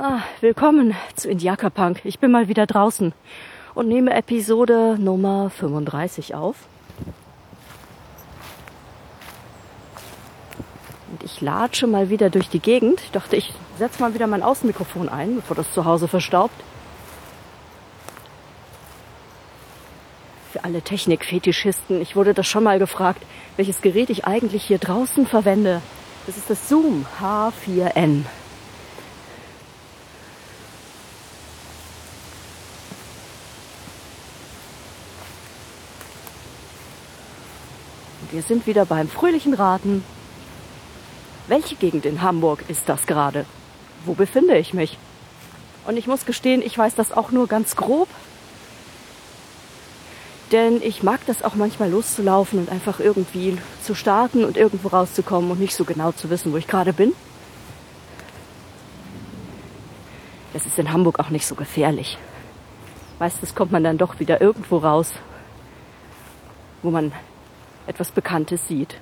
Ah, willkommen zu Indiaka Punk. Ich bin mal wieder draußen und nehme Episode Nummer 35 auf. Und ich latsche mal wieder durch die Gegend. Ich dachte, ich setze mal wieder mein Außenmikrofon ein, bevor das zu Hause verstaubt. Für alle Technikfetischisten, ich wurde das schon mal gefragt, welches Gerät ich eigentlich hier draußen verwende. Das ist das Zoom H4n. Wir sind wieder beim fröhlichen Raten. Welche Gegend in Hamburg ist das gerade? Wo befinde ich mich? Und ich muss gestehen, ich weiß das auch nur ganz grob. Denn ich mag das auch manchmal loszulaufen und einfach irgendwie zu starten und irgendwo rauszukommen und nicht so genau zu wissen, wo ich gerade bin. Das ist in Hamburg auch nicht so gefährlich. Meistens kommt man dann doch wieder irgendwo raus, wo man etwas Bekanntes sieht.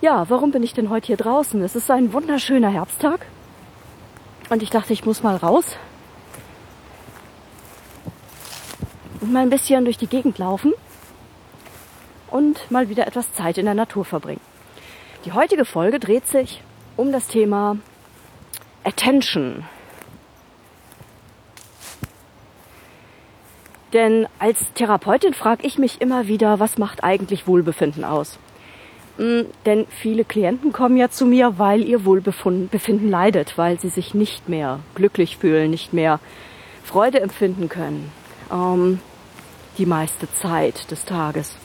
Ja, warum bin ich denn heute hier draußen? Es ist ein wunderschöner Herbsttag und ich dachte, ich muss mal raus und mal ein bisschen durch die Gegend laufen und mal wieder etwas Zeit in der Natur verbringen. Die heutige Folge dreht sich um das Thema Attention. Denn als Therapeutin frage ich mich immer wieder, was macht eigentlich Wohlbefinden aus? Hm, denn viele Klienten kommen ja zu mir, weil ihr Wohlbefinden leidet, weil sie sich nicht mehr glücklich fühlen, nicht mehr Freude empfinden können. Ähm, die meiste Zeit des Tages.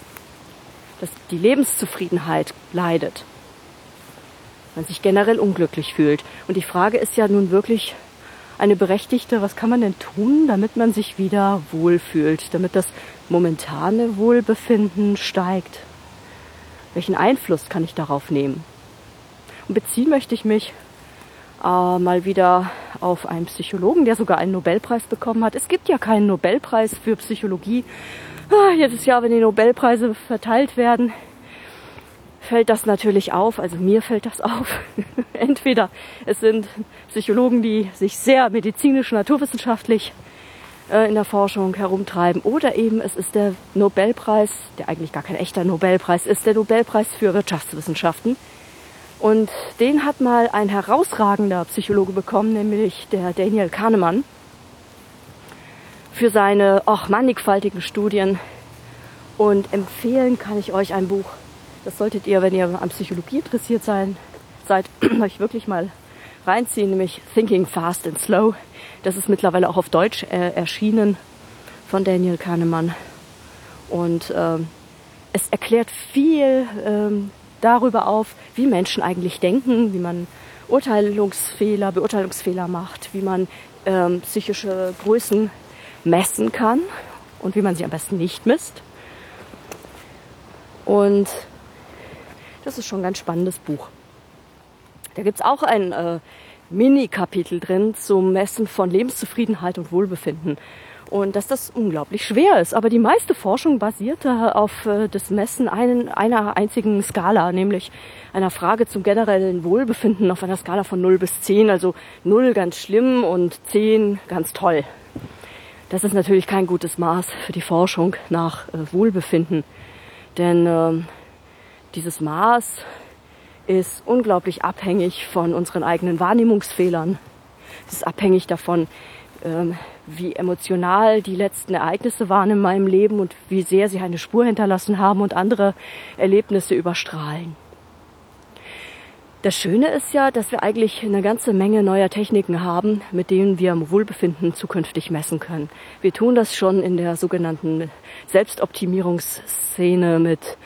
Dass die Lebenszufriedenheit leidet. Man sich generell unglücklich fühlt. Und die Frage ist ja nun wirklich, eine berechtigte, was kann man denn tun, damit man sich wieder wohlfühlt, damit das momentane Wohlbefinden steigt? Welchen Einfluss kann ich darauf nehmen? Und beziehen möchte ich mich äh, mal wieder auf einen Psychologen, der sogar einen Nobelpreis bekommen hat. Es gibt ja keinen Nobelpreis für Psychologie. Ah, jedes Jahr, wenn die Nobelpreise verteilt werden, fällt das natürlich auf, also mir fällt das auf. Entweder es sind Psychologen, die sich sehr medizinisch, naturwissenschaftlich äh, in der Forschung herumtreiben, oder eben es ist der Nobelpreis, der eigentlich gar kein echter Nobelpreis ist, der Nobelpreis für Wirtschaftswissenschaften. Und den hat mal ein herausragender Psychologe bekommen, nämlich der Daniel Kahnemann, für seine auch mannigfaltigen Studien. Und empfehlen kann ich euch ein Buch, das solltet ihr, wenn ihr an Psychologie interessiert sein, seid, euch wirklich mal reinziehen, nämlich Thinking Fast and Slow. Das ist mittlerweile auch auf Deutsch äh, erschienen von Daniel Kahnemann. Und ähm, es erklärt viel ähm, darüber auf, wie Menschen eigentlich denken, wie man Urteilungsfehler, Beurteilungsfehler macht, wie man ähm, psychische Größen messen kann und wie man sie am besten nicht misst. Und das ist schon ein ganz spannendes Buch. Da gibt's auch ein äh, Mini-Kapitel drin zum Messen von Lebenszufriedenheit und Wohlbefinden. Und dass das unglaublich schwer ist. Aber die meiste Forschung basierte auf äh, das Messen einen, einer einzigen Skala, nämlich einer Frage zum generellen Wohlbefinden auf einer Skala von 0 bis 10. Also 0 ganz schlimm und 10 ganz toll. Das ist natürlich kein gutes Maß für die Forschung nach äh, Wohlbefinden. Denn äh, dieses Maß ist unglaublich abhängig von unseren eigenen Wahrnehmungsfehlern. Es ist abhängig davon, ähm, wie emotional die letzten Ereignisse waren in meinem Leben und wie sehr sie eine Spur hinterlassen haben und andere Erlebnisse überstrahlen. Das Schöne ist ja, dass wir eigentlich eine ganze Menge neuer Techniken haben, mit denen wir Wohlbefinden zukünftig messen können. Wir tun das schon in der sogenannten Selbstoptimierungsszene mit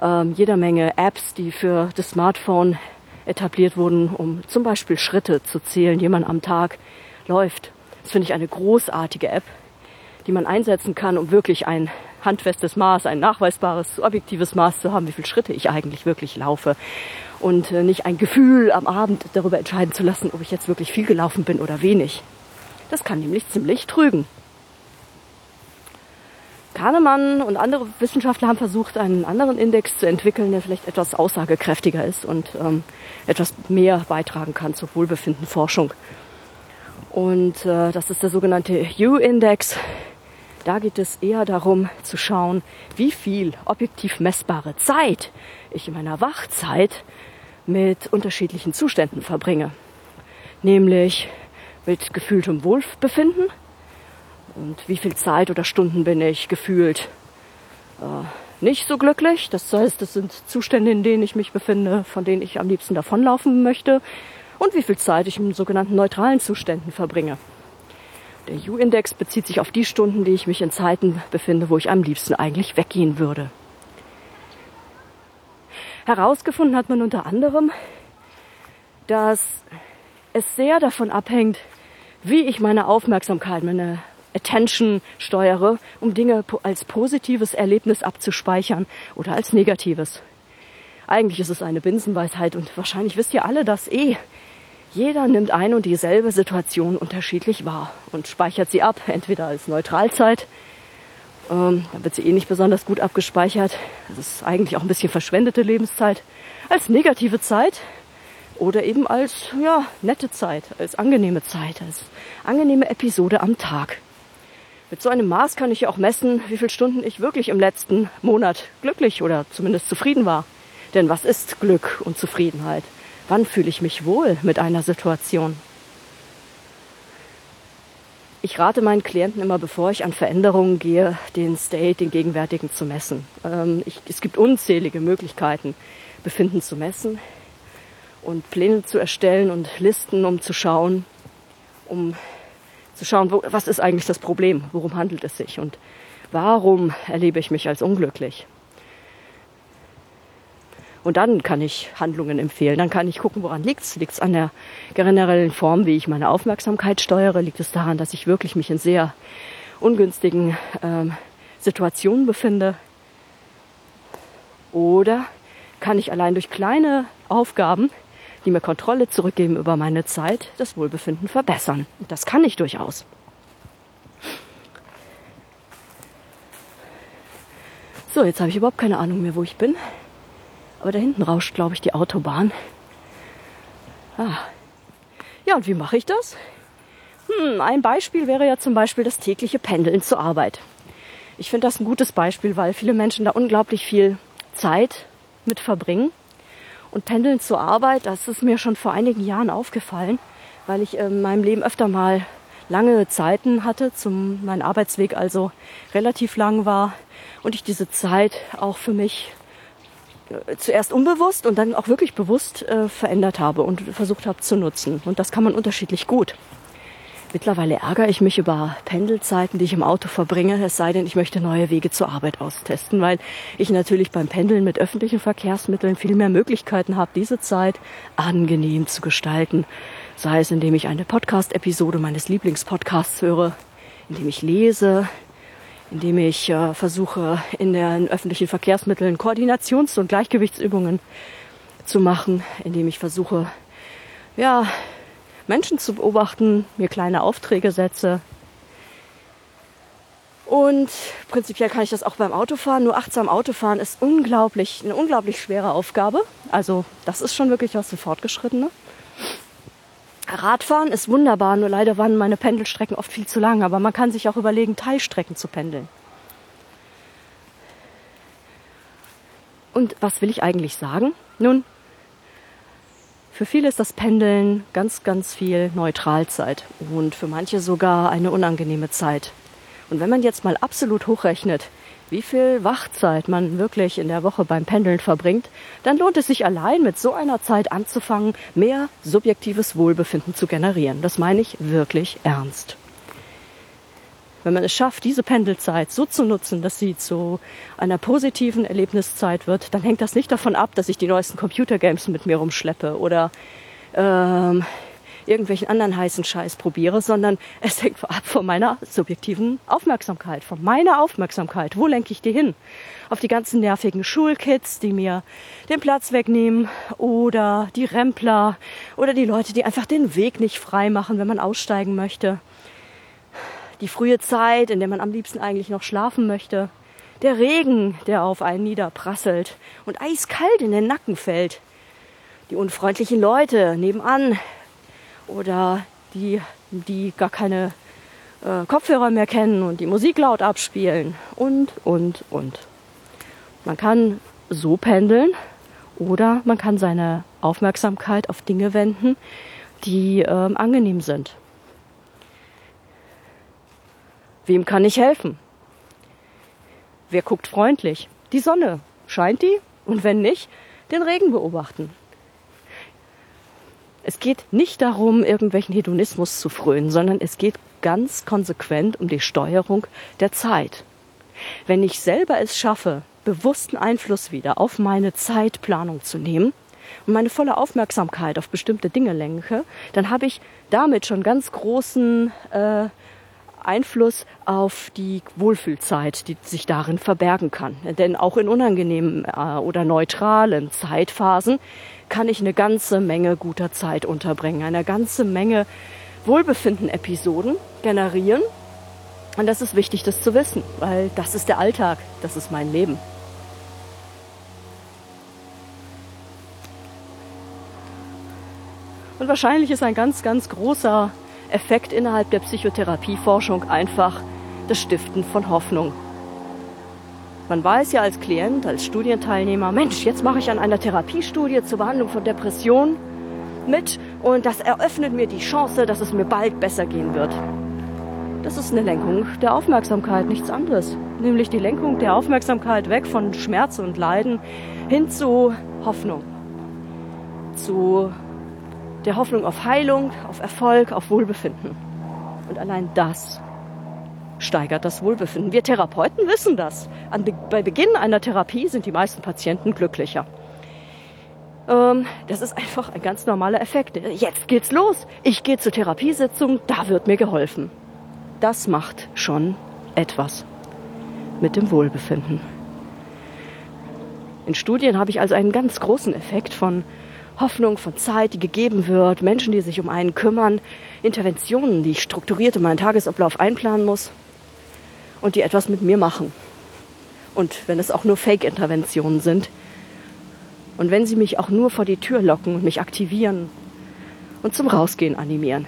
ähm, jeder Menge Apps, die für das Smartphone etabliert wurden, um zum Beispiel Schritte zu zählen, die man am Tag läuft. Das finde ich eine großartige App, die man einsetzen kann, um wirklich ein handfestes Maß, ein nachweisbares, objektives Maß zu haben, wie viele Schritte ich eigentlich wirklich laufe. Und äh, nicht ein Gefühl am Abend darüber entscheiden zu lassen, ob ich jetzt wirklich viel gelaufen bin oder wenig. Das kann nämlich ziemlich trügen. Kahnemann und andere Wissenschaftler haben versucht, einen anderen Index zu entwickeln, der vielleicht etwas aussagekräftiger ist und ähm, etwas mehr beitragen kann zur Wohlbefindenforschung. Und äh, das ist der sogenannte U-Index. Da geht es eher darum zu schauen, wie viel objektiv messbare Zeit ich in meiner Wachzeit mit unterschiedlichen Zuständen verbringe. Nämlich mit gefühltem Wohlbefinden und wie viel Zeit oder Stunden bin ich gefühlt äh, nicht so glücklich. Das heißt, das sind Zustände, in denen ich mich befinde, von denen ich am liebsten davonlaufen möchte und wie viel Zeit ich in sogenannten neutralen Zuständen verbringe. Der U-Index bezieht sich auf die Stunden, die ich mich in Zeiten befinde, wo ich am liebsten eigentlich weggehen würde. Herausgefunden hat man unter anderem, dass es sehr davon abhängt, wie ich meine Aufmerksamkeit, meine Attention steuere, um Dinge als positives Erlebnis abzuspeichern oder als negatives. Eigentlich ist es eine Binsenweisheit und wahrscheinlich wisst ihr alle das eh. Jeder nimmt ein und dieselbe Situation unterschiedlich wahr und speichert sie ab, entweder als Neutralzeit, ähm, da wird sie eh nicht besonders gut abgespeichert, das ist eigentlich auch ein bisschen verschwendete Lebenszeit, als negative Zeit oder eben als ja, nette Zeit, als angenehme Zeit, als angenehme Episode am Tag. Mit so einem Maß kann ich ja auch messen, wie viele Stunden ich wirklich im letzten Monat glücklich oder zumindest zufrieden war. Denn was ist Glück und Zufriedenheit? Wann fühle ich mich wohl mit einer Situation? Ich rate meinen Klienten immer, bevor ich an Veränderungen gehe, den State, den gegenwärtigen zu messen. Ähm, ich, es gibt unzählige Möglichkeiten, Befinden zu messen und Pläne zu erstellen und Listen, um zu schauen, um zu schauen, wo, was ist eigentlich das Problem, worum handelt es sich und warum erlebe ich mich als unglücklich. Und dann kann ich Handlungen empfehlen. Dann kann ich gucken, woran liegt es. Liegt es an der generellen Form, wie ich meine Aufmerksamkeit steuere? Liegt es daran, dass ich wirklich mich in sehr ungünstigen ähm, Situationen befinde? Oder kann ich allein durch kleine Aufgaben, die mir Kontrolle zurückgeben über meine Zeit, das Wohlbefinden verbessern? Und das kann ich durchaus. So, jetzt habe ich überhaupt keine Ahnung mehr, wo ich bin. Aber da hinten rauscht, glaube ich, die Autobahn. Ah. Ja, und wie mache ich das? Hm, ein Beispiel wäre ja zum Beispiel das tägliche Pendeln zur Arbeit. Ich finde das ein gutes Beispiel, weil viele Menschen da unglaublich viel Zeit mit verbringen. Und Pendeln zur Arbeit, das ist mir schon vor einigen Jahren aufgefallen, weil ich in meinem Leben öfter mal lange Zeiten hatte, zum mein Arbeitsweg also relativ lang war und ich diese Zeit auch für mich äh, zuerst unbewusst und dann auch wirklich bewusst äh, verändert habe und versucht habe zu nutzen. Und das kann man unterschiedlich gut. Mittlerweile ärgere ich mich über Pendelzeiten, die ich im Auto verbringe, es sei denn, ich möchte neue Wege zur Arbeit austesten, weil ich natürlich beim Pendeln mit öffentlichen Verkehrsmitteln viel mehr Möglichkeiten habe, diese Zeit angenehm zu gestalten. Sei es, indem ich eine Podcast-Episode meines Lieblingspodcasts höre, indem ich lese, indem ich äh, versuche, in den öffentlichen Verkehrsmitteln Koordinations- und Gleichgewichtsübungen zu machen, indem ich versuche, ja, Menschen zu beobachten, mir kleine Aufträge setze. Und prinzipiell kann ich das auch beim Autofahren. Nur achtsam Autofahren ist unglaublich, eine unglaublich schwere Aufgabe. Also das ist schon wirklich was für Fortgeschrittene. Radfahren ist wunderbar, nur leider waren meine Pendelstrecken oft viel zu lang. Aber man kann sich auch überlegen, Teilstrecken zu pendeln. Und was will ich eigentlich sagen? Nun, für viele ist das Pendeln ganz, ganz viel Neutralzeit und für manche sogar eine unangenehme Zeit. Und wenn man jetzt mal absolut hochrechnet, wie viel Wachzeit man wirklich in der Woche beim Pendeln verbringt, dann lohnt es sich allein mit so einer Zeit anzufangen, mehr subjektives Wohlbefinden zu generieren. Das meine ich wirklich ernst. Wenn man es schafft, diese Pendelzeit so zu nutzen, dass sie zu einer positiven Erlebniszeit wird, dann hängt das nicht davon ab, dass ich die neuesten Computergames mit mir rumschleppe oder ähm, irgendwelchen anderen heißen Scheiß probiere, sondern es hängt ab von meiner subjektiven Aufmerksamkeit, von meiner Aufmerksamkeit. Wo lenke ich die hin? Auf die ganzen nervigen Schulkids, die mir den Platz wegnehmen oder die Rempler oder die Leute, die einfach den Weg nicht frei machen, wenn man aussteigen möchte. Die frühe Zeit, in der man am liebsten eigentlich noch schlafen möchte, der Regen, der auf einen niederprasselt und eiskalt in den Nacken fällt, die unfreundlichen Leute nebenan oder die, die gar keine äh, Kopfhörer mehr kennen und die Musik laut abspielen und, und, und. Man kann so pendeln oder man kann seine Aufmerksamkeit auf Dinge wenden, die ähm, angenehm sind. Wem kann ich helfen? Wer guckt freundlich? Die Sonne. Scheint die? Und wenn nicht, den Regen beobachten. Es geht nicht darum, irgendwelchen Hedonismus zu frönen, sondern es geht ganz konsequent um die Steuerung der Zeit. Wenn ich selber es schaffe, bewussten Einfluss wieder auf meine Zeitplanung zu nehmen und meine volle Aufmerksamkeit auf bestimmte Dinge lenke, dann habe ich damit schon ganz großen äh, Einfluss auf die Wohlfühlzeit, die sich darin verbergen kann. Denn auch in unangenehmen äh, oder neutralen Zeitphasen kann ich eine ganze Menge guter Zeit unterbringen, eine ganze Menge Wohlbefinden-Episoden generieren. Und das ist wichtig, das zu wissen, weil das ist der Alltag, das ist mein Leben. Und wahrscheinlich ist ein ganz, ganz großer Effekt innerhalb der Psychotherapieforschung einfach das Stiften von Hoffnung. Man weiß ja als Klient, als Studienteilnehmer, Mensch, jetzt mache ich an einer Therapiestudie zur Behandlung von Depressionen mit und das eröffnet mir die Chance, dass es mir bald besser gehen wird. Das ist eine Lenkung der Aufmerksamkeit, nichts anderes. Nämlich die Lenkung der Aufmerksamkeit weg von Schmerz und Leiden hin zu Hoffnung. Zu der Hoffnung auf Heilung, auf Erfolg, auf Wohlbefinden. Und allein das steigert das Wohlbefinden. Wir Therapeuten wissen das. An, bei Beginn einer Therapie sind die meisten Patienten glücklicher. Ähm, das ist einfach ein ganz normaler Effekt. Jetzt geht's los. Ich gehe zur Therapiesitzung, da wird mir geholfen. Das macht schon etwas mit dem Wohlbefinden. In Studien habe ich also einen ganz großen Effekt von Hoffnung, von Zeit, die gegeben wird, Menschen, die sich um einen kümmern, Interventionen, die ich strukturiert in meinen Tagesablauf einplanen muss und die etwas mit mir machen. Und wenn es auch nur Fake-Interventionen sind. Und wenn sie mich auch nur vor die Tür locken und mich aktivieren und zum Rausgehen animieren.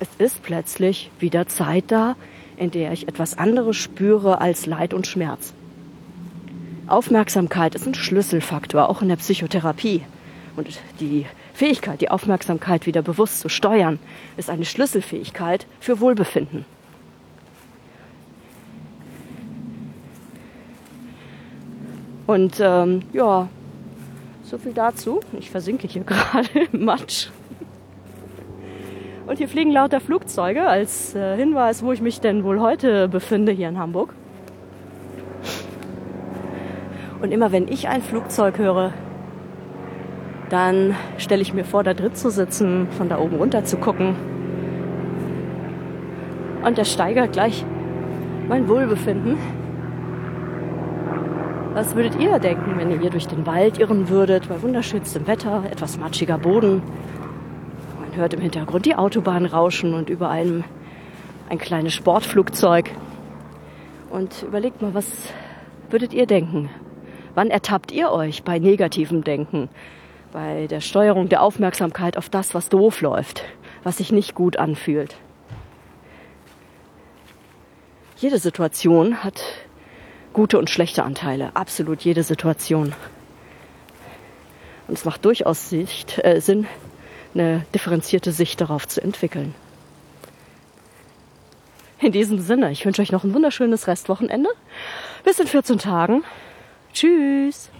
Es ist plötzlich wieder Zeit da, in der ich etwas anderes spüre als Leid und Schmerz. Aufmerksamkeit ist ein Schlüsselfaktor, auch in der Psychotherapie. Und die Fähigkeit, die Aufmerksamkeit wieder bewusst zu steuern, ist eine Schlüsselfähigkeit für Wohlbefinden. Und ähm, ja, so viel dazu. Ich versinke hier gerade im Matsch. Und hier fliegen lauter Flugzeuge als äh, Hinweis, wo ich mich denn wohl heute befinde hier in Hamburg. Und immer wenn ich ein Flugzeug höre, dann stelle ich mir vor, da drin zu sitzen, von da oben runter zu gucken. Und das steigert gleich mein Wohlbefinden. Was würdet ihr denken, wenn ihr hier durch den Wald irren würdet, bei wunderschönstem Wetter, etwas matschiger Boden? Man hört im Hintergrund die Autobahn rauschen und über einem ein kleines Sportflugzeug. Und überlegt mal, was würdet ihr denken? Wann ertappt ihr euch bei negativem Denken? Bei der Steuerung der Aufmerksamkeit auf das, was doof läuft, was sich nicht gut anfühlt. Jede Situation hat gute und schlechte Anteile. Absolut jede Situation. Und es macht durchaus Sicht, äh, Sinn, eine differenzierte Sicht darauf zu entwickeln. In diesem Sinne, ich wünsche euch noch ein wunderschönes Restwochenende. Bis in 14 Tagen. Tschüss.